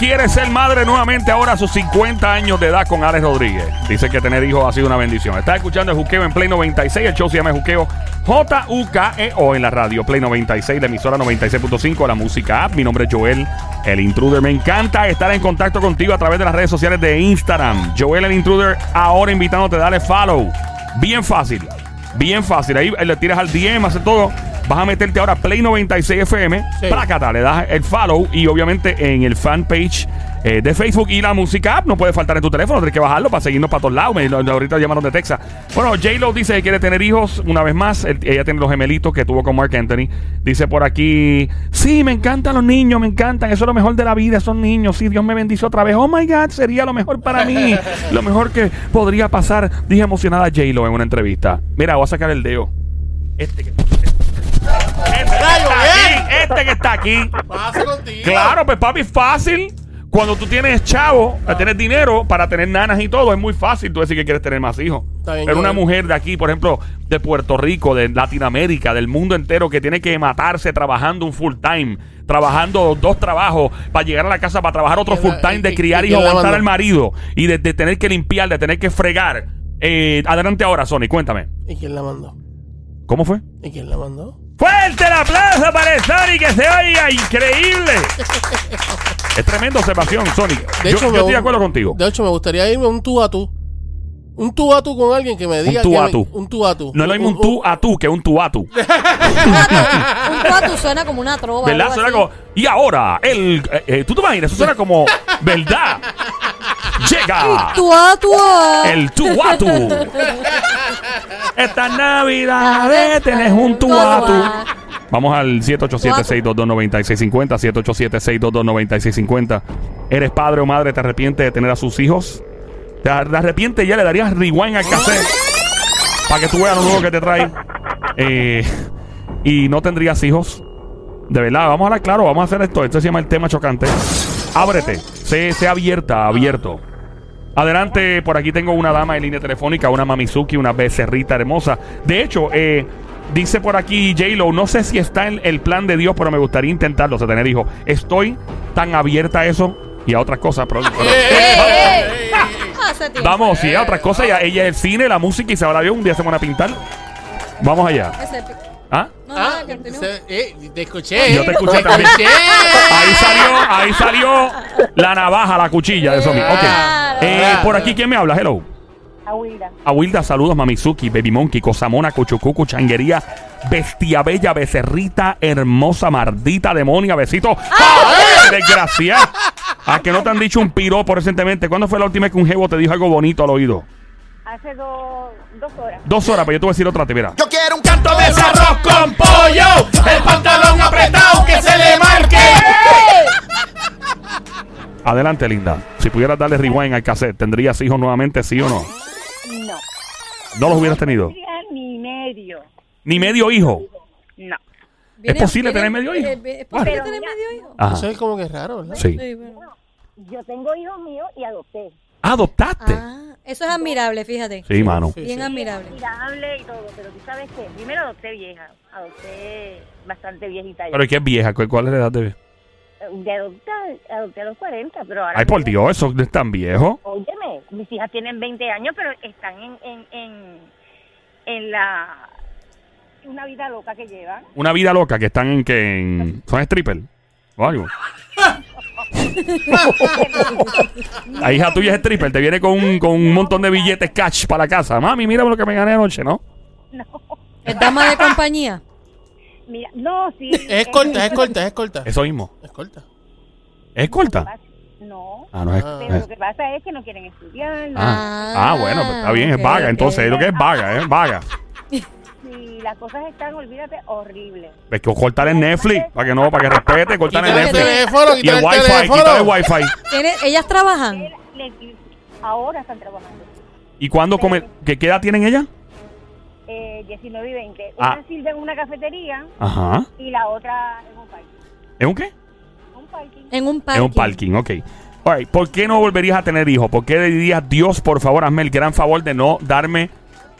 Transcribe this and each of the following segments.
Quiere ser madre nuevamente ahora a sus 50 años de edad con Alex Rodríguez. Dice que tener hijos ha sido una bendición. Está escuchando el Juqueo en Play 96. El show se llama Juqueo J-U-K-E-O en la radio Play 96, la emisora 96.5, la música app. Mi nombre es Joel, el intruder. Me encanta estar en contacto contigo a través de las redes sociales de Instagram. Joel, el intruder, ahora invitándote a darle follow. Bien fácil, bien fácil. Ahí le tiras al DM, hace todo. Vas a meterte ahora a Play 96 FM. Sí. Plácata, le das el follow y obviamente en el fanpage eh, de Facebook y la música app no puede faltar en tu teléfono. Tienes que bajarlo para seguirnos para todos lados. Me, ahorita llamaron de Texas. Bueno, J-Lo dice que quiere tener hijos una vez más. Ella tiene los gemelitos que tuvo con Mark Anthony. Dice por aquí: Sí, me encantan los niños, me encantan. Eso es lo mejor de la vida, son niños. Sí, Dios me bendice otra vez. Oh my God, sería lo mejor para mí. lo mejor que podría pasar. Dije emocionada a J-Lo en una entrevista. Mira, voy a sacar el dedo. Este que, que está aquí. Pasa contigo. Claro, pues papi, es fácil. Cuando tú tienes chavo, Ah. tienes dinero para tener nanas y todo, es muy fácil tú decir que quieres tener más hijos. Bien, Pero una mujer de aquí, por ejemplo, de Puerto Rico, de Latinoamérica, del mundo entero, que tiene que matarse trabajando un full time, trabajando dos trabajos para llegar a la casa para trabajar otro ¿Quién full time de criar la aguantar al marido y de, de tener que limpiar, de tener que fregar. Eh, adelante ahora, Sony, cuéntame. ¿Y quién la mandó? ¿Cómo fue? ¿Y quién la mandó? ¡Fuerte el aplauso para el Sony que se oiga increíble! es tremenda observación, Sony. De yo hecho, yo me- estoy de acuerdo contigo. De hecho, me gustaría irme un tú a tú. Un tú a tú con alguien que me diga. tú que a tú. Un tú a tú. No es lo mismo un tú a tú que un tú a tú. Un cuatu suena como una trova. ¿Verdad? Suena así. como. Y ahora, el. eh, eh, ¿Tú te imaginas? Eso suena como. ¿Verdad? Llega. El tú a tú. Esta Navidad tenés un tú. Vamos al 787-622-9650. 787-622-9650. ¿Eres padre o madre? ¿Te arrepientes de tener a sus hijos? ¿Te ar- te arrepientes y ya le darías rewind al cassette? Para que tú veas lo nuevo que te trae. Eh, y no tendrías hijos. De verdad, vamos a hablar claro, vamos a hacer esto. Esto se llama el tema chocante. Ábrete, sé, sé abierta, abierto. Adelante, por aquí tengo una dama en línea telefónica, una Mamizuki, una becerrita hermosa. De hecho, eh, dice por aquí J-Lo, no sé si está en el plan de Dios, pero me gustaría intentarlo, o sea, tener hijos. Estoy tan abierta a eso y a otras cosas. Pero, pero- vamos, sí, a otras cosas. Ella, ella es el cine, la música y se va Dios. Un día se van a pintar. Vamos allá. Ese pi- ¿Ah? No, Ah, nada, continúa. se- eh, te escuché. Yo te escuché también. Ahí salió, ahí salió la navaja, la cuchilla de Sony. Ok. Claro. Eh, por aquí, ¿quién me habla? Hello. Aguilda. Aguilda, saludos, Mamizuki, Baby Monkey, Cosamona, Cuchucucu, Changuería, Bestia Bella, Becerrita, Hermosa, Mardita, Demonia, Besito. ¡Ay, desgracia! ¿A que no te han dicho un piropo recientemente? ¿Cuándo fue la última vez que un jevo te dijo algo bonito al oído? Hace dos, dos horas. Dos horas, pero yo te voy a decir otra, te mira. Yo quiero un canto de arroz con pollo, el pantalón apretado que se le marque. Adelante, linda. Si pudieras darle rewind al cassette, ¿tendrías hijos nuevamente, sí o no? No. ¿No los hubieras tenido? Ni medio. Ni medio hijo. No. Viene- posible tener medio hijo? eh, ¿Es posible tener medio hijo? Eso es como que raro, ¿verdad? Sí. Yo tengo hijos míos y adopté. ¿Adoptaste? Ah, eso es admirable, fíjate. Sí, mano. Sí, Bien sí. admirable. Admirable y todo, pero tú sabes que primero adopté vieja. Adopté bastante viejita. ya. Pero ¿y qué es vieja? ¿Cuál cuál es la edad de...? De adoptar, adopté a los 40, pero ahora... Ay, por Dios, eso no es tan viejo. Óyeme, mis hijas tienen 20 años, pero están en, en, en, en la... Una vida loca que llevan. Una vida loca que están en que... En, ¿Son stripper? ¿O algo? La hija tuya es stripper, te viene con un, con un montón de billetes cash para la casa. Mami, mira lo que me gané anoche, ¿no? No, ¿Es dama de compañía? Mira, no, sí. Es corta, es corta, es corta. Eso mismo. Es corta. ¿Es corta? No, Ah, no es... Ah. pero es- lo que pasa es que no quieren estudiar. ¿no? Ah, Ah, ah, bueno, pues está bien, es ok, vaga. Entonces, es lo que es vaga, es vaga. Y las cosas están, olvídate, horribles. Es que cortar el Netflix, para que no, para que respete, cortar el Quítale el Netflix. teléfono, Y el el wifi, teléfono. quitar el wifi. ¿Tiene- ¿Ellas trabajan? Ahora están trabajando. ¿Y cuándo come, qué, qué edad tienen ellas? Eh, 19 y 20. Ah. Una sirve en una cafetería Ajá. y la otra en un parking. ¿Es un qué? Un parking. En un parking. Es un parking, ok. Alright, ¿Por qué no volverías a tener hijos? ¿Por qué le dirías, Dios, por favor, hazme el gran favor de no darme...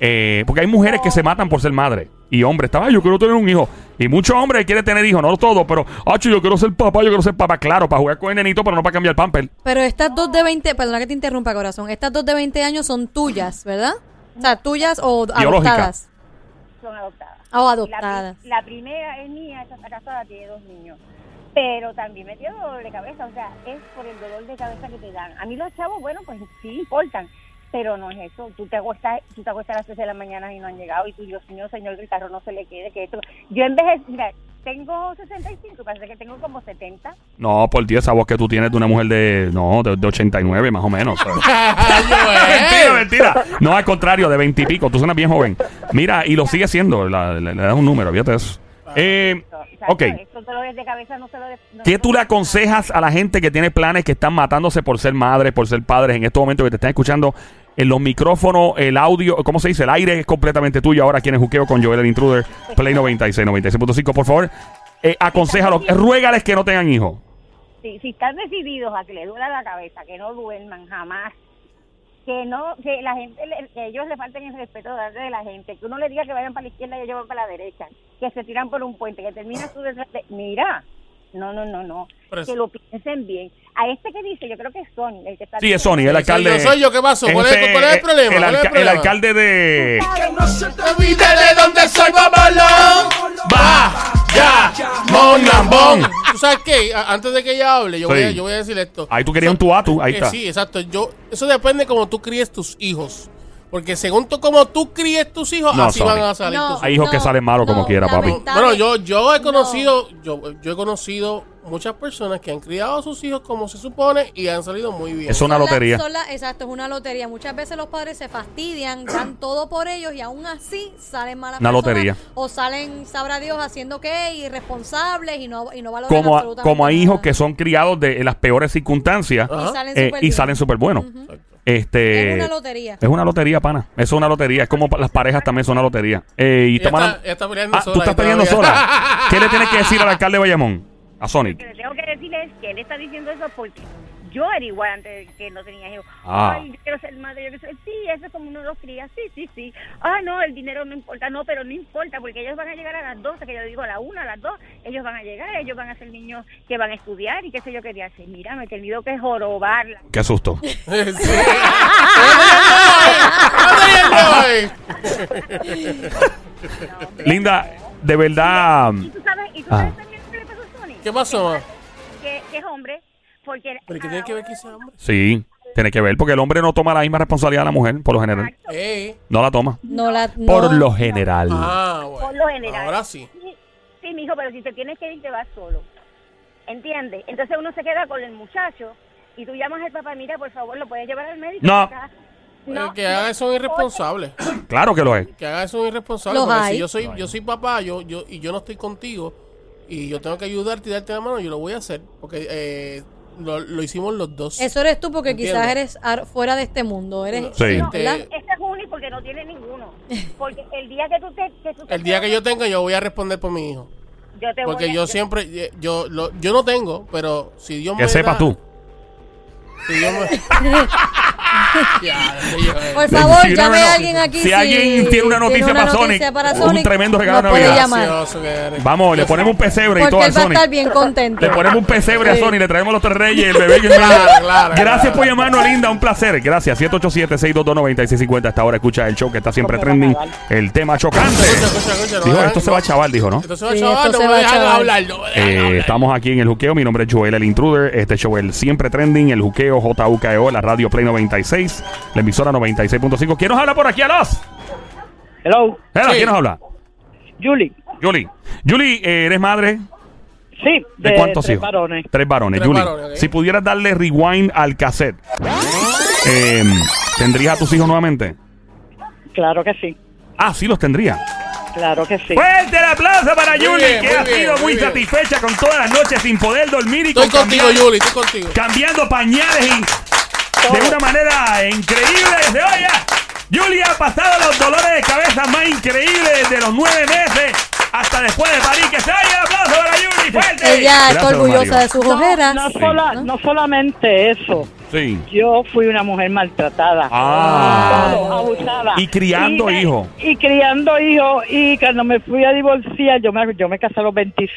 eh, porque hay mujeres que se matan por ser madre. Y hombres, estaba, "Ay, yo quiero tener un hijo. Y muchos hombres quieren tener hijos, no todo, pero, Hacho, yo quiero ser papá, yo quiero ser papá, claro, para jugar con el nenito, pero no para cambiar el pamper. Pero estas dos de 20, perdona que te interrumpa, corazón. Estas dos de 20 años son tuyas, ¿verdad? O sea, tuyas o adoptadas. Son adoptadas. O La, adoptadas. la primera es mía, esa está casada, tiene dos niños. Pero también me dio dolor de cabeza, o sea, es por el dolor de cabeza que te dan. A mí los chavos, bueno, pues sí importan, pero no es eso. Tú te acuestas, tú te acuestas a las 3 de la mañana y no han llegado, y tú, Dios mío, señor, que el carro no se le quede, que esto. Yo en vez de, mira, tengo 65, parece que tengo como 70. No, por ti, esa voz que tú tienes de una mujer de, no, de, de 89, más o menos. mentira, mentira. No, al contrario, de 20 y pico. Tú suenas bien joven. Mira, y lo sigue siendo. la- Le, le das un número, fíjate eso. Eh, Exacto, ok. ¿Qué tú le aconsejas a la gente que tiene planes que están matándose por ser madres, por ser padres en estos momentos que te están escuchando? En los micrófonos, el audio, ¿cómo se dice? El aire es completamente tuyo. Ahora, quien es Juqueo con Joel el Intruder, Play 96, 96.5. Por favor, eh, aconséjalos, ruégales que no tengan hijos. si, si están decididos a que les duela la cabeza, que no duerman jamás, que no, que la gente, que ellos le falten el respeto delante de la gente, que uno le diga que vayan para la izquierda y ellos van para la derecha, que se tiran por un puente, que termina su desastre. Mira, no, no, no, no, Pero es- que lo piensen bien. A este que dice, yo creo que es Sony, el que está Sí, es Sony, el Soy alcalde. yo, soy yo, ¿qué pasó? ¿Cuál es- Este, cuál es el problema? El, ¿Cuál es el el alcalde de. No se te olvide de dónde soy, babalón. Va, ya, mon, lambón. ¿Tú sabes qué? Antes de que ella hable, yo, voy, a, yo voy a decir esto. Ahí tú querías un tú a tú, ahí Eh, está. Sí, exacto. Yo, eso depende como tú críes tus hijos. Porque según tú, como tú críes tus hijos, No, así van a salir No, tus Hay hijos que salen malos como quiera, papi. lamentable. Bueno, yo, yo he No. conocido, yo, yo he conocido muchas personas que han criado a sus hijos como se supone y han salido muy bien. Es una Son la- lotería. son la- exacto, es una lotería. Muchas veces los padres se fastidian, dan todo por ellos y aún así salen malas Una personas, lotería. O salen, sabrá Dios, haciendo qué, irresponsables y no, y no valoran Como, a- absolutamente como hay nada. hijos que son criados de, en las peores circunstancias Ajá. Y salen eh, súper y bien. salen súper buenos. Exacto. Este, Es una lotería. Es una lotería, pana. Es una lotería. Es como pa- las parejas también son una lotería. Eh, y Ella estamos está, hablando- ella está peleando Ah, sola. tú estás ahí peleando todavía. sola. ¿Qué le tienes que decir al alcalde de Bayamón? A Lo Sonic. que le tengo que decir es que él está diciendo eso porque yo era igual antes de que no tenía hijos. Ah. Ay, yo quiero ser madre, yo quiero ser... Sí, eso es como uno los cría, sí, sí, sí. Ah, no, el dinero no importa, no, pero no importa porque ellos van a llegar a las 12, que yo digo a la 1, a las 2, ellos van a llegar, ellos van a ser niños que van a estudiar y qué sé yo qué hacer. Mira, me he tenido que jorobarla. Qué susto. Sí. ¿Dónde Linda, de verdad. Y tú sabes, y tú Ah. sabes también qué le pasó a Sony. ¿Qué pasó? Que, que es hombre, porque... ¿Pero qué a tiene que ver que sea hombre? Sí, tiene que ver porque el hombre no toma la misma responsabilidad de la mujer, por lo general. Eh. No la toma. No la, no. Por lo general. Ah, bueno. Por lo general. Ahora sí. Sí, sí, mijo, pero si te tienes que ir, te vas solo. ¿Entiendes? Entonces uno se queda con el muchacho y tú llamas al papá, mira, por favor, ¿lo puedes llevar al médico? No. El que haga eso irresponsable. Claro que lo es. Que haga eso irresponsable. Porque hay. si yo soy, yo soy papá yo, yo, y yo no estoy contigo y yo tengo que ayudarte y darte la mano, yo lo voy a hacer. Porque eh, lo, lo hicimos los dos. Eso eres tú porque Entiendo. quizás eres ar- fuera de este mundo. Eres, Sí. No, Este- este es único porque no tiene ninguno. Porque el día que tú te... Que tú te El día que yo tenga, yo voy a responder por mi hijo. yo te voy Porque a- yo siempre, eh, yo, lo, yo no tengo, pero si Dios me Que sepas da- tú. Si Dios me... Por favor, Si llame no, no. a alguien aquí. Si alguien tiene una noticia para Sonic, un tremendo regalo de Navidad. Vamos, le ponemos un pesebre y todo al él va a Sonic. estar bien contento. Le ponemos un pesebre a. Sony, le traemos los tres reyes, el bebé y el. Claro, claro, Gracias claro. por llamarnos, Linda. Un placer. Gracias. 787-622-9650. Hasta ahora escucha el show que está siempre trending. El tema chocante. Escucha, escucha, escucha, no Dijo, esto se va a chaval, dijo, ¿no? Esto se va a chaval, me a dejan hablar, estamos aquí en el juqueo. Mi nombre es Joel el Intruder. Este show es siempre trending. El juqueo JUKEO, la radio Play 96, la emisora 96.5. ¿Quién nos habla por aquí a los? Hello, Hello, Sí. ¿Quién nos habla? Julie. Julie. Julie, eh, ¿eres madre? Sí, ¿De, de, cuántos tres hijos? varones. Tres varones. Tres Julie, varones, ok. si pudieras darle rewind al cassette, eh, ¿tendrías a tus hijos nuevamente? Claro que sí, Ah, sí los tendría. claro que sí. Fuerte el aplauso para Muy Julie, bien, que ha bien, sido muy satisfecha con todas las noches sin poder dormir y Estoy con contigo, Yuli, estoy contigo. cambiando pañales y de una manera increíble desde hoy. ya. Julia ha pasado los dolores de cabeza más increíbles desde los nueve meses hasta después de parir. Que se el aplauso para Julie, fuerte. Ella está orgullosa Mario. de sus No, ojeras. no, Sí. sola- no solamente eso, Sí. Yo fui una mujer maltratada. Ah. Abusada. Y criando eh, hijos. Y criando hijos. Y cuando me fui a divorciar, yo me, yo me casé a los, 20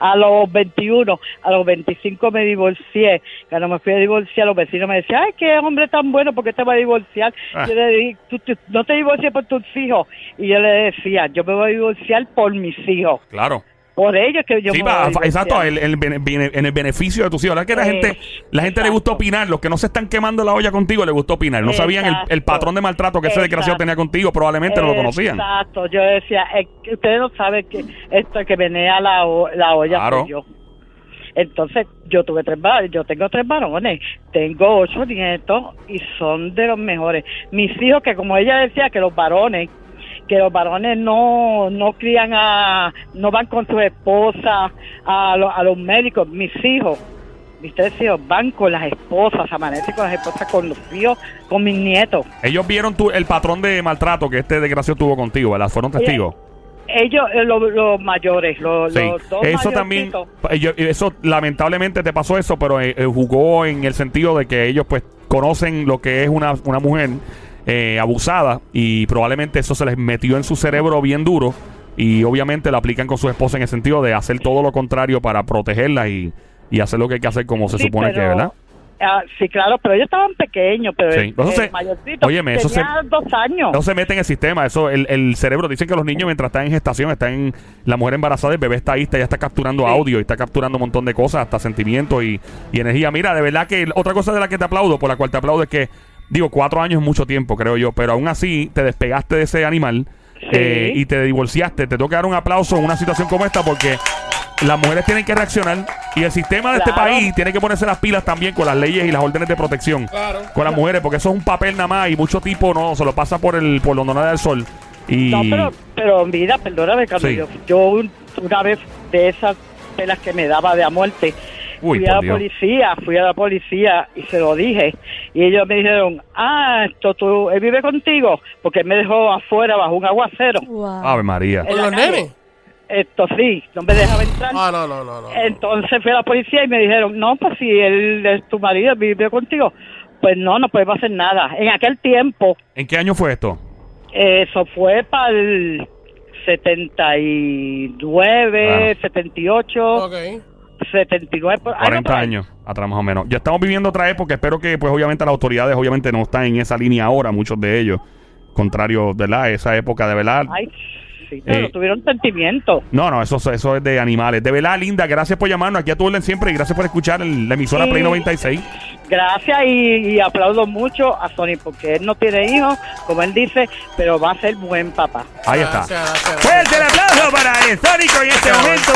a los 21, a los 25 me divorcié. Cuando me fui a divorciar, los vecinos me decían, ay, qué hombre tan bueno, ¿por qué te va a divorciar? Ah. Yo le dije, "Tú- tú no te divorcies por tus hijos. Y yo le decía, yo me voy a divorciar por mis hijos. Claro. Por ellos que yo sí, me voy a exacto, el, el bene- bene- en el beneficio de tus hijos. La que la Eh, gente, la gente le gusta exacto. opinar. Los que no se están quemando la olla contigo, le gustó opinar. No sabían el, el Exacto. patrón de maltrato que ese desgraciado Exacto. tenía contigo. Probablemente no lo conocían. Exacto, yo decía, es que ustedes no saben que esto que venía la, la olla Claro. yo. Entonces, yo tuve tres varones, yo tengo tres varones, tengo ocho nietos y son de los mejores. Mis hijos, que como ella decía, que los varones, que los varones no, no crían a, no van con su esposa a, lo- a los médicos, mis hijos. Mis tres hijos van con las esposas, amanecen con las esposas, con los hijos, con mis nietos. Ellos vieron tu, el patrón de maltrato que este desgraciado tuvo contigo, ¿verdad? Fueron testigos. Ellos, eh, los, los mayores, los, Sí. los dos Eso también, ellos- eso lamentablemente te pasó eso, pero eh, eh, jugó en el sentido de que ellos pues conocen lo que es una, una mujer eh, abusada y probablemente eso se les metió en su cerebro bien duro y obviamente lo aplican con su esposa en el sentido de hacer todo lo contrario para protegerla y, y hacer lo que hay que hacer como se Sí, supone que, ¿verdad? Ah, sí, claro, pero ellos estaban pequeños, pero Sí. Entonces, el mayorcito óyeme, eso tenía dos años. No se mete en el sistema, eso el, el cerebro, dicen que los niños mientras están en gestación, están en la mujer embarazada, el bebé está ahí, está, ya está capturando Sí. audio y está capturando un montón de cosas, hasta sentimientos y, y energía. Mira, de verdad que otra cosa de la que te aplaudo, por la cual te aplaudo es que, digo, cuatro años es mucho tiempo, creo yo, pero aún así te despegaste de ese animal eh, y te divorciaste. Te tengo que dar un aplauso en una situación como esta porque las mujeres tienen que reaccionar y el sistema de este país tiene que ponerse las pilas también con las leyes y las órdenes de protección Claro. con las mujeres, porque eso es un papel nada más y mucho tipo no se lo pasa por el por donde no da el sol. Y No, pero, pero mira, perdóname, cuando Sí. yo, yo un- una vez de esas pelas que me daba de a muerte, Uy, fui a la Dios. policía, fui a la policía y se lo dije. Y ellos me dijeron, ah, esto tú, él vive contigo, porque él me dejó afuera bajo un aguacero. Wow. Ave María. en ¿Con los nenes? Esto sí, no me dejaba entrar. Ah, no, no, no, no. Entonces fui a la policía y me dijeron, no, pues si él es tu marido, vive contigo, pues no, no podemos hacer nada. En aquel tiempo, ¿En qué año fue esto? eso fue para el 79, Claro. 78, Ok. 79, por, algo 40 por ahí. años atrás más o menos. Ya estamos viviendo otra época. Espero que, pues, obviamente las autoridades, obviamente, no están en esa línea ahora, muchos de ellos. Contrario, ¿verdad? Esa época de verdad. Ay, sí, pero Eh. tuvieron sentimiento. No, no, eso, eso es de animales. De verdad, linda, gracias por llamarnos. Aquí a tu orden siempre y gracias por escuchar el- la emisora Sí. Play 96. Gracias y, y aplaudo mucho a Sony porque él no tiene hijos, como él dice, pero va a ser buen papá. Ahí está. Gracias, gracias, Fuerte el aplauso para el Sónico en este momento.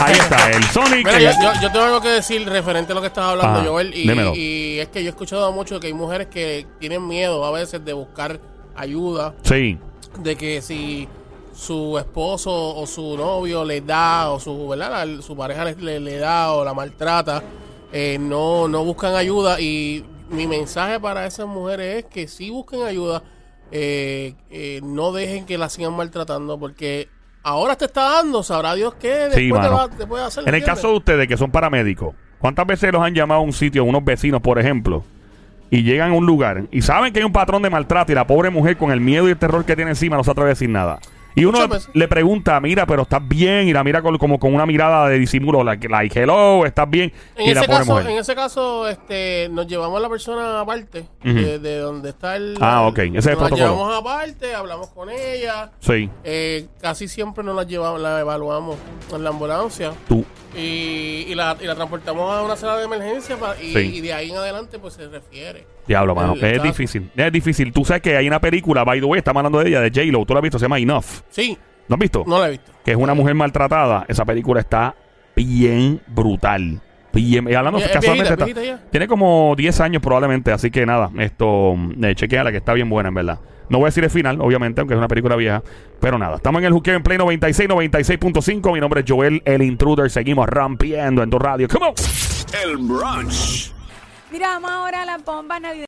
Ahí está, el Sonic. Mira, yo, yo, yo tengo algo que decir referente a lo que estás hablando, Ajá, Joel. Y, es que yo he escuchado mucho que hay mujeres que tienen miedo a veces de buscar ayuda, Sí, de que si su esposo o su novio le da, o su, ¿verdad? La- su pareja le, le- le da o la maltrata, eh, no, no buscan ayuda. Y mi mensaje para esas mujeres es que si busquen ayuda, eh, eh, no dejen que la sigan maltratando, porque ahora te está dando, sabrá Dios qué después Sí, te, va, te puede hacer. En el caso de ustedes que son paramédicos, ¿cuántas veces los han llamado a un sitio, unos vecinos, por ejemplo, y llegan a un lugar y saben que hay un patrón de maltrato y la pobre mujer con el miedo y el terror que tiene encima no se atreve a decir nada? Y uno le pregunta, mira, pero estás bien, y la mira con- como con una mirada de disimulo, like, like, hello, estás bien, En y la ese, pobre caso, en ese caso, este, nos llevamos a la persona aparte de, de donde está el. Ah, ok, ese es el nos la protocolo. llevamos aparte, hablamos con ella. Sí, eh, casi siempre nos la llevamos, la evaluamos en la ambulancia tú. y, y la, y la transportamos a una sala de emergencia pa- y, Sí. y de ahí en adelante pues se refiere. Diablo, mano. El Es caso. difícil. Es difícil. Tú sabes que hay una película, by the way, estamos hablando de ella, de J-Lo. ¿Tú la has visto? Se llama Enough. Sí, ¿No has visto? no la he visto. Que es una mujer maltratada. Esa película está bien brutal. Bien, y hablando Es casualmente viejita, está- viejita ya. tiene como 10 años probablemente, así que nada, esto, eh, chequeala que está bien buena en verdad. No voy a decir el final, obviamente, aunque es una película vieja, pero nada. Estamos en el Juqueo en Play 96, 96.5. Mi nombre es Joel, el intruder. Seguimos rompiendo en tu radio. Come on. El brunch. Mira, vamos ahora a las bombas navideñas.